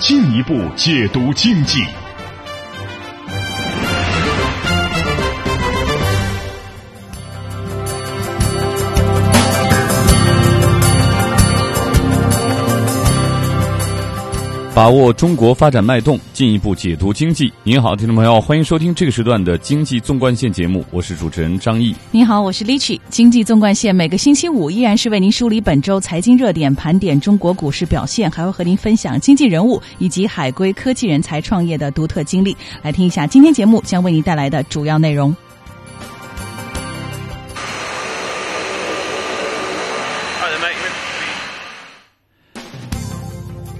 进一步解读经济。把握中国发展脉动，进一步解读经济。您好，听众朋友，欢迎收听这个时段的经济纵贯线节目，我是主持人张毅。您好，我是 l i c h y 经济纵贯线每个星期五依然是为您梳理本周财经热点，盘点中国股市表现，还会和您分享经济人物以及海归科技人才创业的独特经历。来听一下今天节目将为您带来的主要内容。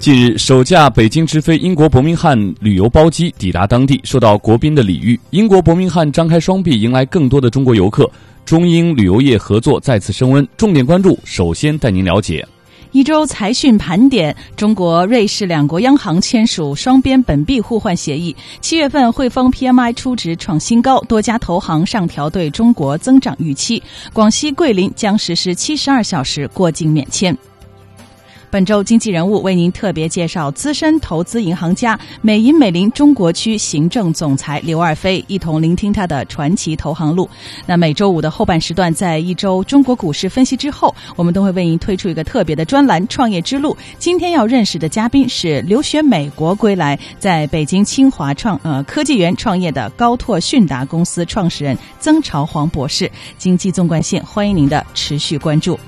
近日，首架北京直飞英国伯明翰旅游包机抵达当地，受到国宾的礼遇。英国伯明翰张开双臂，迎来更多的中国游客，中英旅游业合作再次升温。重点关注，首先带您了解一周财讯盘点：中国、瑞士两国央行签署双边本币互换协议。七月份汇丰 PMI 初值创新高，多家投行上调对中国增长预期。广西桂林将实施七十二小时过境免签。本周经济人物为您特别介绍资深投资银行家美银美林中国区行政总裁刘二飞，一同聆听他的传奇投行路。那每周五的后半时段，在一周中国股市分析之后，我们都会为您推出一个特别的专栏《创业之路》。今天要认识的嘉宾是留学美国归来，在北京清华创呃科技园创业的高拓迅达公司创始人曾朝黄博士。经济纵贯线，欢迎您的持续关注。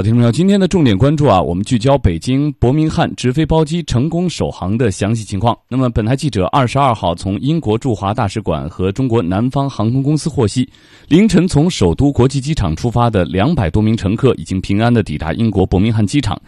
好，听众朋友，今天的重点关注啊，我们聚焦北京伯明翰直飞包机成功首航的详细情况。那么，本台记者二十二号从英国驻华大使馆和中国南方航空公司获悉，凌晨从首都国际机场出发的两百多名乘客已经平安的抵达英国伯明翰机场。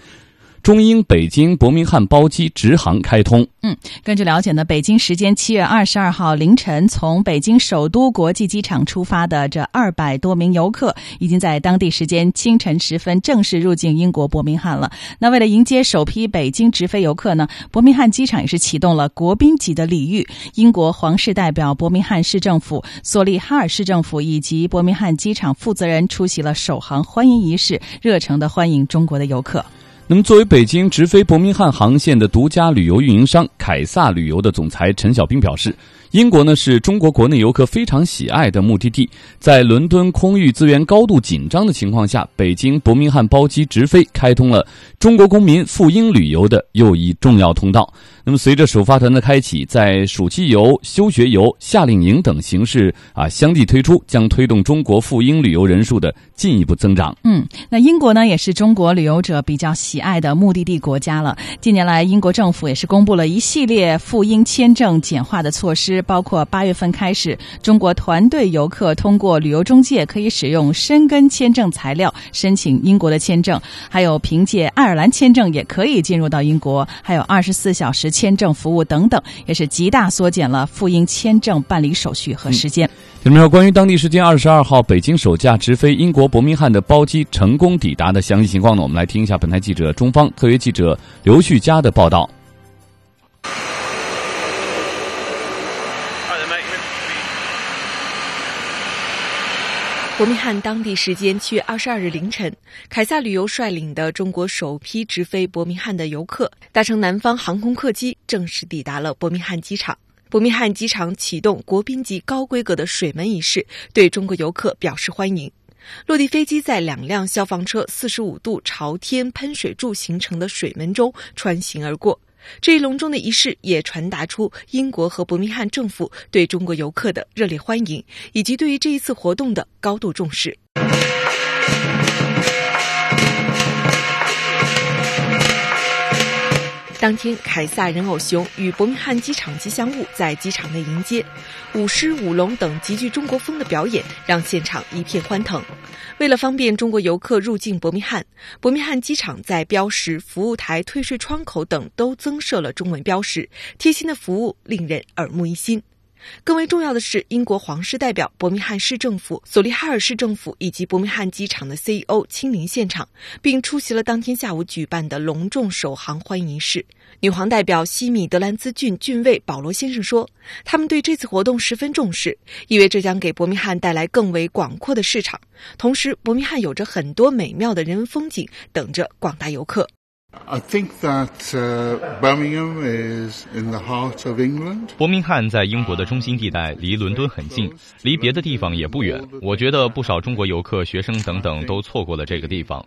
中英北京伯明翰包机直航开通。嗯，根据了解呢，北京时间七月二十二号凌晨从北京首都国际机场出发的这二百多名游客，已经在当地时间清晨时分正式入境英国伯明翰了。那为了迎接首批北京直飞游客呢，伯明翰机场也是启动了国宾级的礼遇。英国皇室代表伯明翰市政府、索利哈尔市政府以及伯明翰机场负责人出席了首航欢迎仪式，热诚的欢迎中国的游客。那么，作为北京直飞伯明翰航线的独家旅游运营商凯撒旅游的总裁陈小兵表示。英国呢是中国国内游客非常喜爱的目的地，在伦敦空域资源高度紧张的情况下，北京伯明翰包机直飞开通了中国公民赴英旅游的又一重要通道。那么，随着首发团的开启，在暑期游、休学游、夏令营等形式啊相继推出，将推动中国赴英旅游人数的进一步增长。嗯，那英国呢也是中国旅游者比较喜爱的目的地国家了。近年来，英国政府也是公布了一系列赴英签证简化的措施。包括八月份开始，中国团队游客通过旅游中介可以使用申根签证材料申请英国的签证，还有凭借爱尔兰签证也可以进入到英国，还有二十四小时签证服务等等，也是极大缩减了赴英签证办理手续和时间。有没有关于当地时间二十二号北京首架直飞英国伯明翰的包机成功抵达的详细情况呢？我们来听一下本台记者中方特约记者刘旭佳的报道。伯明翰当地时间七月二十二日凌晨，凯撒旅游率领的中国首批直飞伯明翰的游客搭乘南方航空客机正式抵达了伯明翰机场。伯明翰机场启动国宾级高规格的水门仪式，对中国游客表示欢迎。落地飞机在两辆消防车四十五度朝天喷水柱形成的水门中穿行而过。这一隆重的仪式也传达出英国和伯明翰政府对中国游客的热烈欢迎，以及对于这一次活动的高度重视。当天，凯撒人偶熊与伯明翰机场吉祥物在机场内迎接，舞狮、舞龙等极具中国风的表演让现场一片欢腾。为了方便中国游客入境伯明翰，伯明翰机场在标识、服务台、退税窗口等都增设了中文标识，贴心的服务令人耳目一新。更为重要的是，英国皇室代表、伯明翰市政府、索利哈尔市政府以及伯明翰机场的 CEO 亲临现场，并出席了当天下午举办的隆重首航欢迎仪式。女皇代表西米德兰兹郡郡尉保罗先生说：“他们对这次活动十分重视，因为这将给伯明翰带来更为广阔的市场。同时，伯明翰有着很多美妙的人文风景，等着广大游客。” I think that Birmingham is in the heart of England. 伯明翰在英国的中心地带，离伦敦很近，离别的地方也不远。我觉得不少中国游客、学生等等都错过了这个地方。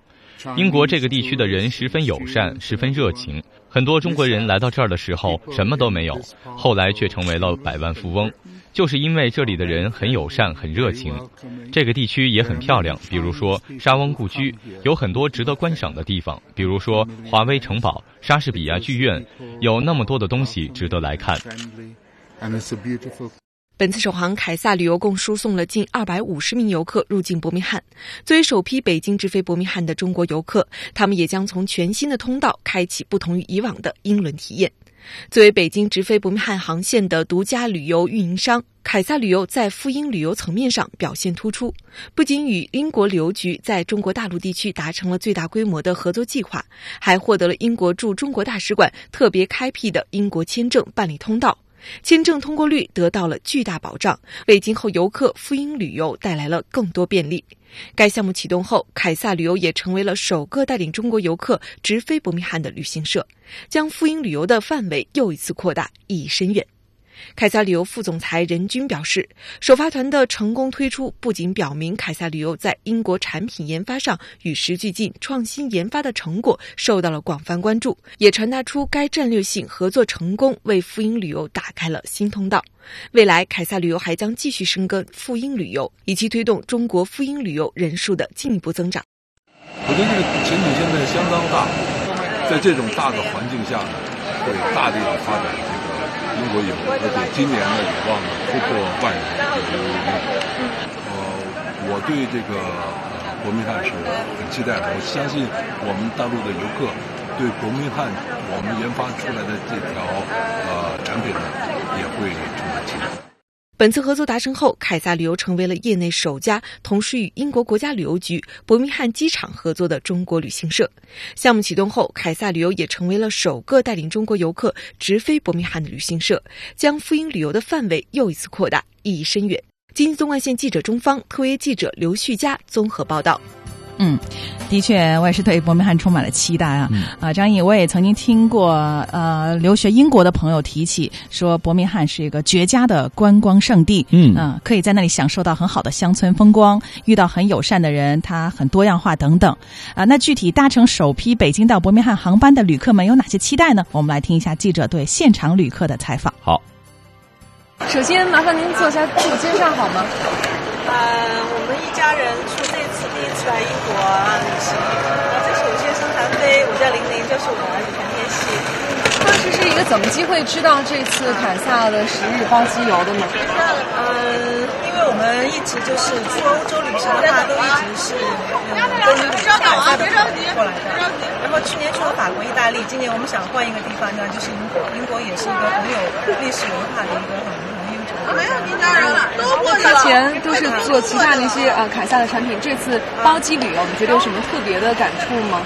英国这个地区的人十分友善，十分热情。很多中国人来到这儿的时候什么都没有，后来却成为了百万富翁。就是因为这里的人很友善、很热情，这个地区也很漂亮。比如说沙翁故居，有很多值得观赏的地方；比如说华威城堡、莎士比亚剧院，有那么多的东西值得来看。本次首航，凯撒旅游共输送了近二百五十名游客入境伯明翰。作为首批北京直飞伯明翰的中国游客，他们也将从全新的通道开启不同于以往的英伦体验。作为北京直飞伯明翰航线的独家旅游运营商，凯撒旅游在赴英旅游层面上表现突出。不仅与英国旅游局在中国大陆地区达成了最大规模的合作计划，还获得了英国驻中国大使馆特别开辟的英国签证办理通道，签证通过率得到了巨大保障，为今后游客赴英旅游带来了更多便利。该项目启动后，凯撒旅游也成为了首个带领中国游客直飞伯明翰的旅行社，将赴英旅游的范围又一次扩大，意义深远。凯撒旅游副总裁任军表示，首发团的成功推出，不仅表明凯撒旅游在英国产品研发上与时俱进、创新研发的成果受到了广泛关注，也传达出该战略性合作成功为赴英旅游打开了新通道。未来，凯撒旅游还将继续深耕赴英旅游，以及推动中国赴英旅游人数的进一步增长。我觉得这个前景现在相当大，在这种大的环境下呢，会大力的发展这个英国有，而且今年呢有望突破万人游人呃，我对这个国民汉是很期待的，我相信我们大陆的游客对国民汉我们研发出来的这条呃产品呢。也会充满期待。本次合作达成后，凯撒旅游成为了业内首家同时与英国国家旅游局、伯明翰机场合作的中国旅行社。项目启动后，凯撒旅游也成为了首个带领中国游客直飞伯明翰的旅行社，将赴英旅游的范围又一次扩大，意义深远。经济纵贯线记者中方，特约记者刘旭佳综合报道。嗯，的确，我也是对伯明翰充满了期待啊！啊，张毅，我也曾经听过呃留学英国的朋友提起，说伯明翰是一个绝佳的观光胜地。嗯，啊，可以在那里享受到很好的乡村风光，遇到很友善的人，它很多样化等等。啊，那具体搭乘首批北京到伯明翰航班的旅客们有哪些期待呢？我们来听一下记者对现场旅客的采访。好，首先麻烦您做一下自我介绍好吗？呃，我们一家人出这次第一次来英国旅行。那这是我先生韩飞，我叫玲玲，这是我儿子陈天熙。当时是一个怎么机会知道这次凯撒的十日包机游的呢？嗯，因为我们一直就是去欧洲旅行的话，都一直是跟凯撒的过来的。然后去年去了法国、意大利，今年我们想换一个地方呢，就是英国。英国也是一个很有历史文化的一个很。没有订单人了，都过去了。之前都是做旗下那些呃凯撒的产品，这次包机旅游，你觉得有什么特别的感触吗？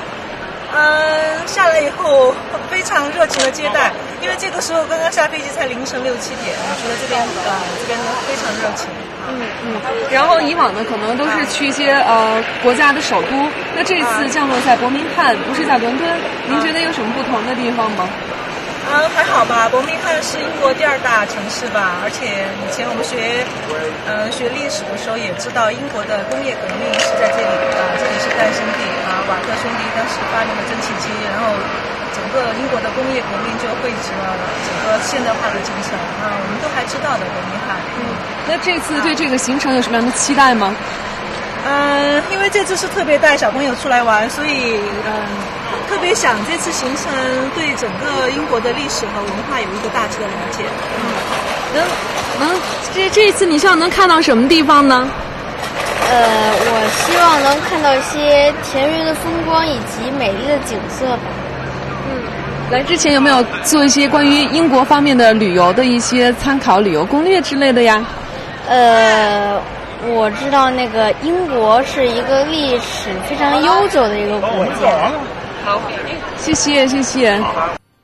嗯，下来以后非常热情的接待，因为这个时候刚刚下飞机才凌晨六七点，我觉得这边呃这边非常热情。嗯嗯。然后以往呢，可能都是去一些呃国家的首都，那这次降落在伯明翰，不是在伦敦，您觉得有什么不同的地方吗？啊，还好吧。伯明翰是英国第二大城市吧，而且以前我们学，嗯，学历史的时候也知道，英国的工业革命是在这里啊，这里是诞生地啊。瓦特兄弟当时发明了蒸汽机，然后整个英国的工业革命就汇集了整个现代化的进程啊，我们都还知道的伯明翰。嗯，那这次对这个行程有什么样的期待吗？嗯，因为这次是特别带小朋友出来玩，所以嗯。特别想这次行程对整个英国的历史和文化有一个大致的了解。嗯能能这这一次你希望能看到什么地方呢？呃，我希望能看到一些田园的风光以及美丽的景色吧。嗯，来之前有没有做一些关于英国方面的旅游的一些参考旅游攻略之类的呀？呃，我知道那个英国是一个历史非常悠久的一个国家。好，谢谢谢谢。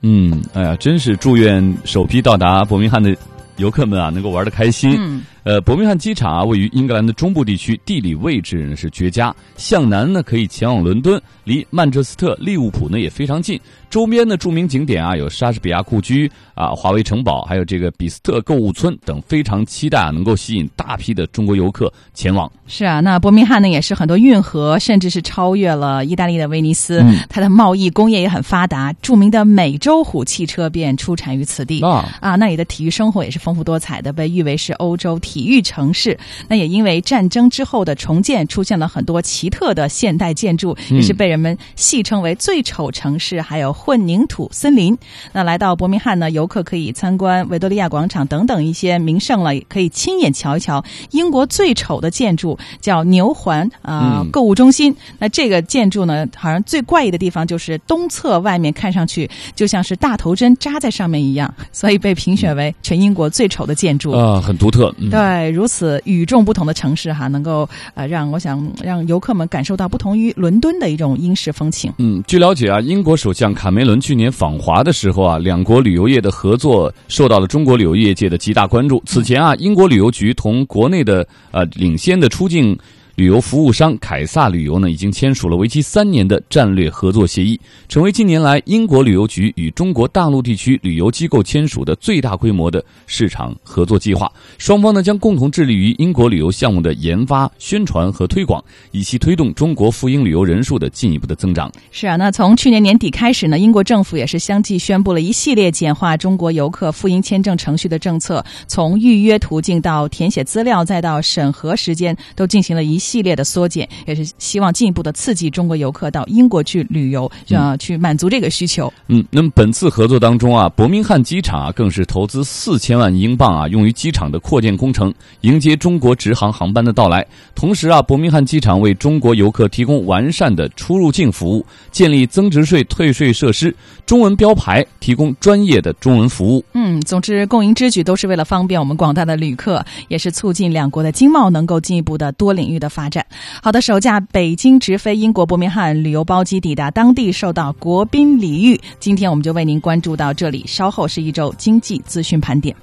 嗯，哎呀，真是祝愿首批到达伯明翰的游客们啊，能够玩的开心。嗯。呃，伯明翰机场啊，位于英格兰的中部地区，地理位置呢是绝佳。向南呢可以前往伦敦，离曼彻斯特、利物浦呢也非常近。周边的著名景点啊，有莎士比亚故居啊、华为城堡，还有这个比斯特购物村等，非常期待啊能够吸引大批的中国游客前往。是啊，那伯明翰呢也是很多运河，甚至是超越了意大利的威尼斯。嗯、它的贸易工业也很发达，著名的美洲虎汽车便出产于此地。啊啊，那里的体育生活也是丰富多彩的，被誉为是欧洲体育城市。那也因为战争之后的重建，出现了很多奇特的现代建筑，嗯也是被人人们戏称为最丑城市，还有混凝土森林。那来到伯明翰呢，游客可以参观维多利亚广场等等一些名胜了，可以亲眼瞧一瞧英国最丑的建筑，叫牛环啊、购物中心。那这个建筑呢，好像最怪异的地方就是东侧外面看上去就像是大头针扎在上面一样，所以被评选为全英国最丑的建筑。啊，很独特。嗯、对，如此与众不同的城市哈，能够呃让我想让游客们感受到不同于伦敦的一种英式风情。嗯，据了解啊，英国首相卡梅伦去年访华的时候啊，两国旅游业的合作受到了中国旅游业界的极大关注。此前啊，英国旅游局同国内的呃领先的出境。旅游服务商凯撒旅游呢，已经签署了为期三年的战略合作协议，成为近年来英国旅游局与中国大陆地区旅游机构签署的最大规模的市场合作计划。双方呢将共同致力于英国旅游项目的研发、宣传和推广，以期推动中国赴英旅游人数的进一步的增长。是啊，那从去年年底开始呢，英国政府也是相继宣布了一系列简化中国游客赴英签证程序的政策，从预约途径到填写资料，再到审核时间，都进行了一系列的缩减，也是希望进一步的刺激中国游客到英国去旅游，呃，去满足这个需求。嗯，那么本次合作当中啊，伯明翰机场啊更是投资四千万英镑啊，用于机场的扩建工程，迎接中国直航航班的到来。同时啊，伯明翰机场为中国游客提供完善的出入境服务，建立增值税退税设施，中文标牌，提供专业的中文服务。嗯，总之，共赢之举都是为了方便我们广大的旅客，也是促进两国的经贸能够进一步的多领域的发展。好的，首架北京直飞英国伯明翰旅游包机抵达当地，受到国宾礼遇。今天我们就为您关注到这里，稍后是一周经济资讯盘点。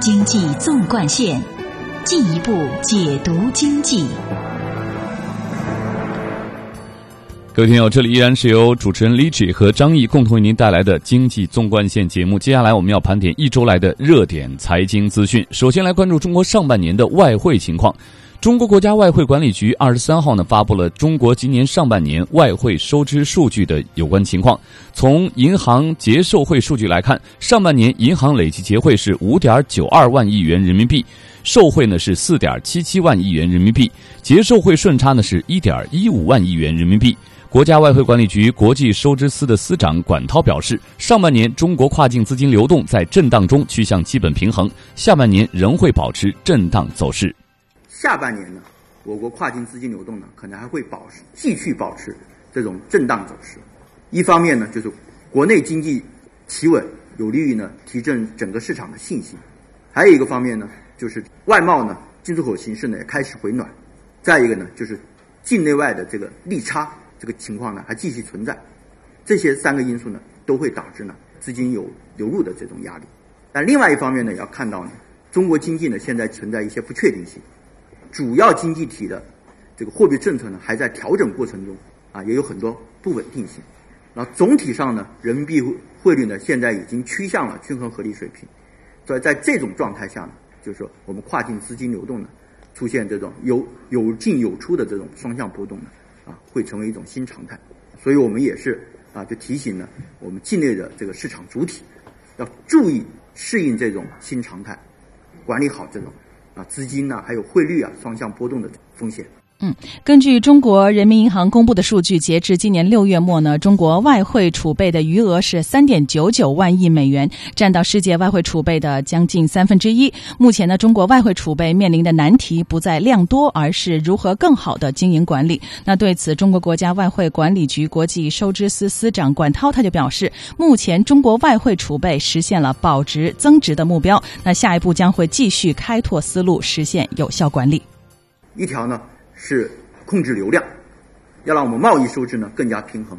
经济纵贯线，进一步解读经济。各位听友，这里依然是由主持人李志和张毅共同为您带来的经济纵贯线节目。接下来我们要盘点一周来的热点财经资讯。首先来关注中国上半年的外汇情况。中国国家外汇管理局二十三号呢发布了中国今年上半年外汇收支数据的有关情况。从银行结售汇数据来看，上半年银行累计结汇是五点九二万亿元人民币，售汇呢是四点七七万亿元人民币，结售汇顺差呢是一点一五万亿元人民币。国家外汇管理局国际收支司的司长管涛表示，上半年中国跨境资金流动在震荡中趋向基本平衡，下半年仍会保持震荡走势。下半年呢，我国跨境资金流动呢，可能还会保持继续保持这种震荡走势。一方面呢，就是国内经济企稳，有利于呢提振整个市场的信心；还有一个方面呢，就是外贸呢进出口形势呢也开始回暖；再一个呢，就是境内外的这个利差这个情况呢还继续存在。这些三个因素呢，都会导致呢资金有流入的这种压力。但另外一方面呢，要看到呢，中国经济呢现在存在一些不确定性。主要经济体的这个货币政策呢，还在调整过程中啊，也有很多不稳定性。那总体上呢，人民币汇率呢，现在已经趋向了均衡合理水平。所以在这种状态下呢，就是说我们跨境资金流动呢，出现这种有有进有出的这种双向波动呢，啊，会成为一种新常态。所以我们也是啊，就提醒呢，我们境内的这个市场主体要注意适应这种新常态，管理好这种。啊，资金呢，还有汇率啊，双向波动的风险。嗯，根据中国人民银行公布的数据，截至今年六月末呢，中国外汇储备的余额是三点九九万亿美元，占到世界外汇储备的将近三分之一。目前呢，中国外汇储备面临的难题不在量多，而是如何更好的经营管理。那对此，中国国家外汇管理局国际收支司司长管涛他就表示，目前中国外汇储备实现了保值增值的目标，那下一步将会继续开拓思路，实现有效管理。一条呢。是控制流量，要让我们贸易收支呢更加平衡，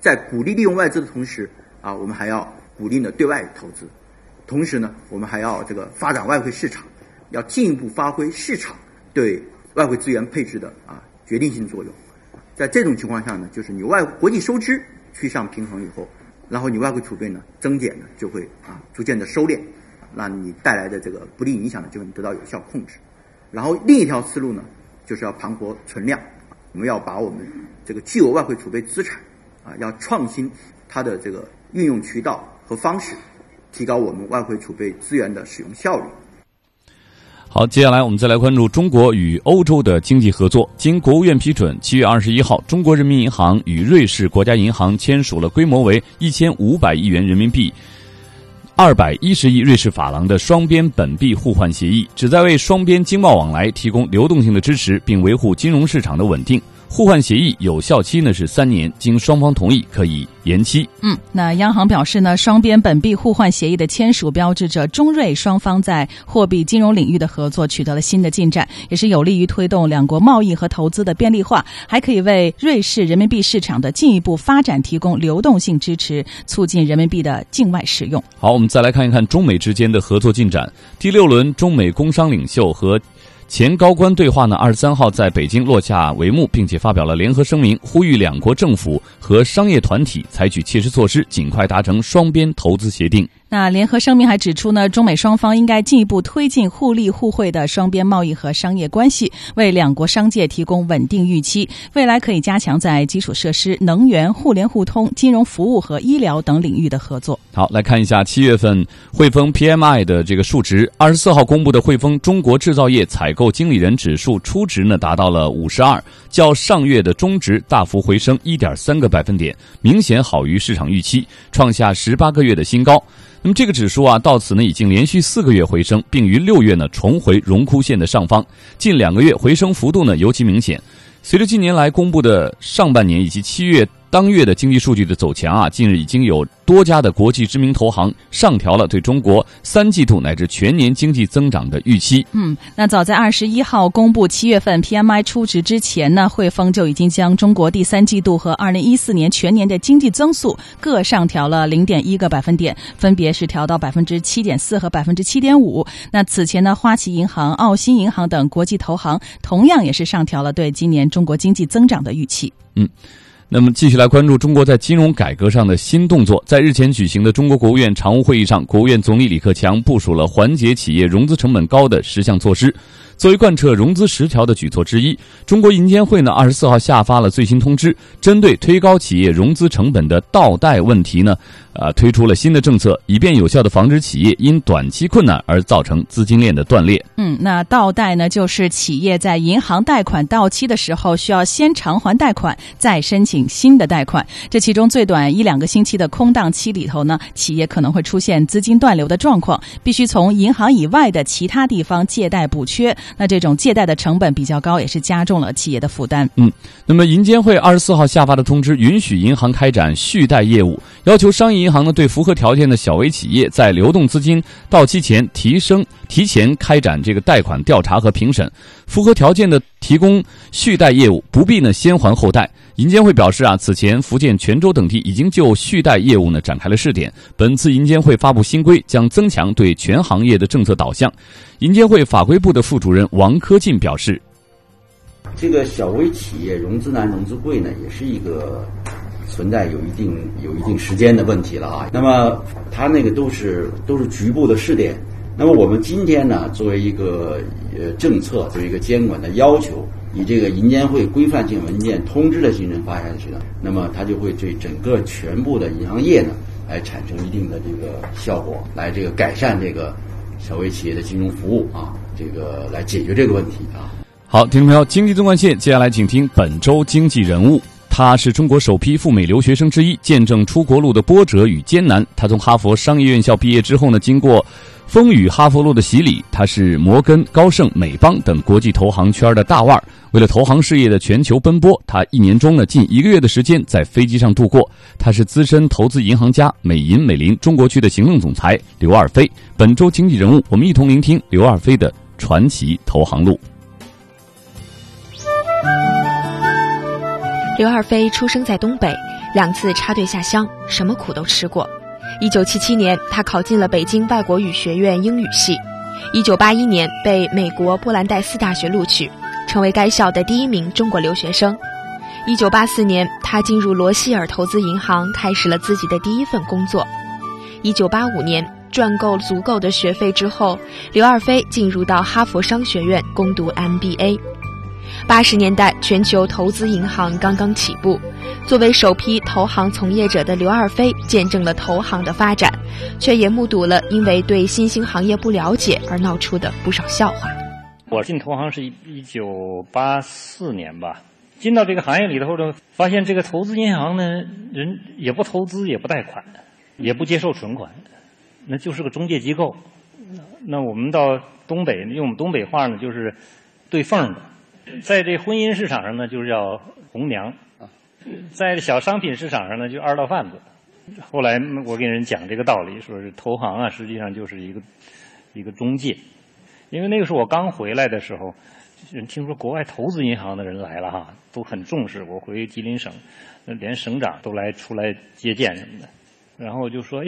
在鼓励利用外资的同时啊，我们还要鼓励呢对外投资，同时呢，我们还要这个发展外汇市场，要进一步发挥市场对外汇资源配置的啊决定性作用。在这种情况下呢，就是你外国际收支趋向平衡以后，然后你外汇储备呢增减呢就会啊逐渐的收敛，那你带来的这个不利影响呢就能得到有效控制。然后另一条思路呢。就是要盘活存量，我们要把我们这个巨额外汇储备资产啊，要创新它的这个运用渠道和方式，提高我们外汇储备资源的使用效率。好，接下来我们再来关注中国与欧洲的经济合作。经国务院批准，七月二十一号，中国人民银行与瑞士国家银行签署了规模为一千五百亿元人民币。二百一十亿瑞士法郎的双边本币互换协议，旨在为双边经贸往来提供流动性的支持，并维护金融市场的稳定。互换协议有效期呢是三年，经双方同意可以延期。嗯，那央行表示呢，双边本币互换协议的签署标志着中瑞双方在货币金融领域的合作取得了新的进展，也是有利于推动两国贸易和投资的便利化，还可以为瑞士人民币市场的进一步发展提供流动性支持，促进人民币的境外使用。好，我们再来看一看中美之间的合作进展。第六轮中美工商领袖和。前高官对话呢，二十三号在北京落下帷幕，并且发表了联合声明，呼吁两国政府和商业团体采取切实措施，尽快达成双边投资协定。那联合声明还指出呢，中美双方应该进一步推进互利互惠的双边贸易和商业关系，为两国商界提供稳定预期。未来可以加强在基础设施、能源、互联互通、金融服务和医疗等领域的合作。好，来看一下七月份汇丰 PMI 的这个数值。二十四号公布的汇丰中国制造业采购经理人指数初值呢达到了五十二，较上月的中值大幅回升一点三个百分点，明显好于市场预期，创下十八个月的新高。那么这个指数啊，到此呢已经连续四个月回升，并于六月呢重回荣枯线的上方。近两个月回升幅度呢尤其明显。随着近年来公布的上半年以及七月。当月的经济数据的走强啊，近日已经有多家的国际知名投行上调了对中国三季度乃至全年经济增长的预期。嗯，那早在二十一号公布七月份 PMI 初值之前呢，汇丰就已经将中国第三季度和二零一四年全年的经济增速各上调了零点一个百分点，分别是调到百分之七点四和百分之七点五。那此前呢，花旗银行、澳新银行等国际投行同样也是上调了对今年中国经济增长的预期。嗯。那么，继续来关注中国在金融改革上的新动作。在日前举行的中国国务院常务会议上，国务院总理李克强部署了缓解企业融资成本高的十项措施。作为贯彻融资十条的举措之一，中国银监会呢二十四号下发了最新通知，针对推高企业融资成本的倒贷问题呢，啊推出了新的政策，以便有效的防止企业因短期困难而造成资金链的断裂。嗯，那倒贷呢，就是企业在银行贷款到期的时候，需要先偿还贷款，再申请新的贷款。这其中最短一两个星期的空档期里头呢，企业可能会出现资金断流的状况，必须从银行以外的其他地方借贷补缺。那这种借贷的成本比较高，也是加重了企业的负担。嗯，那么银监会二十四号下发的通知，允许银行开展续贷业务，要求商业银行呢对符合条件的小微企业，在流动资金到期前提升提前开展这个贷款调查和评审，符合条件的提供续贷业务，不必呢先还后贷。银监会表示啊，此前福建泉州等地已经就续贷业务呢展开了试点，本次银监会发布新规，将增强对全行业的政策导向。银监会法规部的副主任王科进表示：“这个小微企业融资难、融资贵呢，也是一个存在有一定、有一定时间的问题了啊。那么它那个都是都是局部的试点。那么我们今天呢，作为一个呃政策，作为一个监管的要求，以这个银监会规范性文件通知的形式发下去呢，那么它就会对整个全部的银行业呢，来产生一定的这个效果，来这个改善这个。小微企业的金融服务啊，这个来解决这个问题啊。好，听众朋友，经济纵贯线，接下来请听本周经济人物。他是中国首批赴美留学生之一，见证出国路的波折与艰难。他从哈佛商业院校毕业之后呢，经过风雨哈佛路的洗礼，他是摩根、高盛、美邦等国际投行圈的大腕儿。为了投行事业的全球奔波，他一年中呢近一个月的时间在飞机上度过。他是资深投资银行家美银美林中国区的行政总裁刘二飞。本周经济人物，我们一同聆听刘二飞的传奇投行路。刘二飞出生在东北，两次插队下乡，什么苦都吃过。一九七七年，他考进了北京外国语学院英语系；一九八一年被美国布兰代斯大学录取，成为该校的第一名中国留学生。一九八四年，他进入罗希尔投资银行，开始了自己的第一份工作。一九八五年，赚够足够的学费之后，刘二飞进入到哈佛商学院攻读 MBA。八十年代，全球投资银行刚刚起步，作为首批投行从业者的刘二飞，见证了投行的发展，却也目睹了因为对新兴行业不了解而闹出的不少笑话。我进投行是一一九八四年吧，进到这个行业里头呢，发现这个投资银行呢，人也不投资，也不贷款，也不接受存款，那就是个中介机构。那我们到东北，用我们东北话呢，就是对缝的。在这婚姻市场上呢，就是叫红娘；在小商品市场上呢，就二道贩子。后来我给人讲这个道理，说是投行啊，实际上就是一个一个中介。因为那个时候我刚回来的时候，人听说国外投资银行的人来了哈，都很重视。我回吉林省，连省长都来出来接见什么的。然后就说。